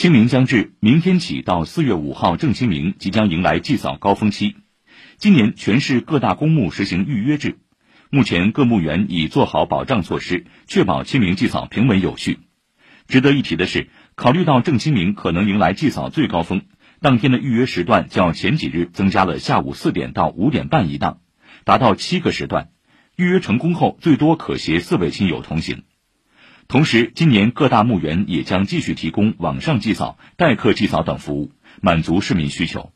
清明将至，明天起到四月五号正清明，即将迎来祭扫高峰期。今年全市各大公墓实行预约制，目前各墓园已做好保障措施，确保清明祭扫平稳有序。值得一提的是，考虑到正清明可能迎来祭扫最高峰，当天的预约时段较前几日增加了下午四点到五点半一档，达到七个时段。预约成功后，最多可携四位亲友同行。同时，今年各大墓园也将继续提供网上祭扫、代客祭扫等服务，满足市民需求。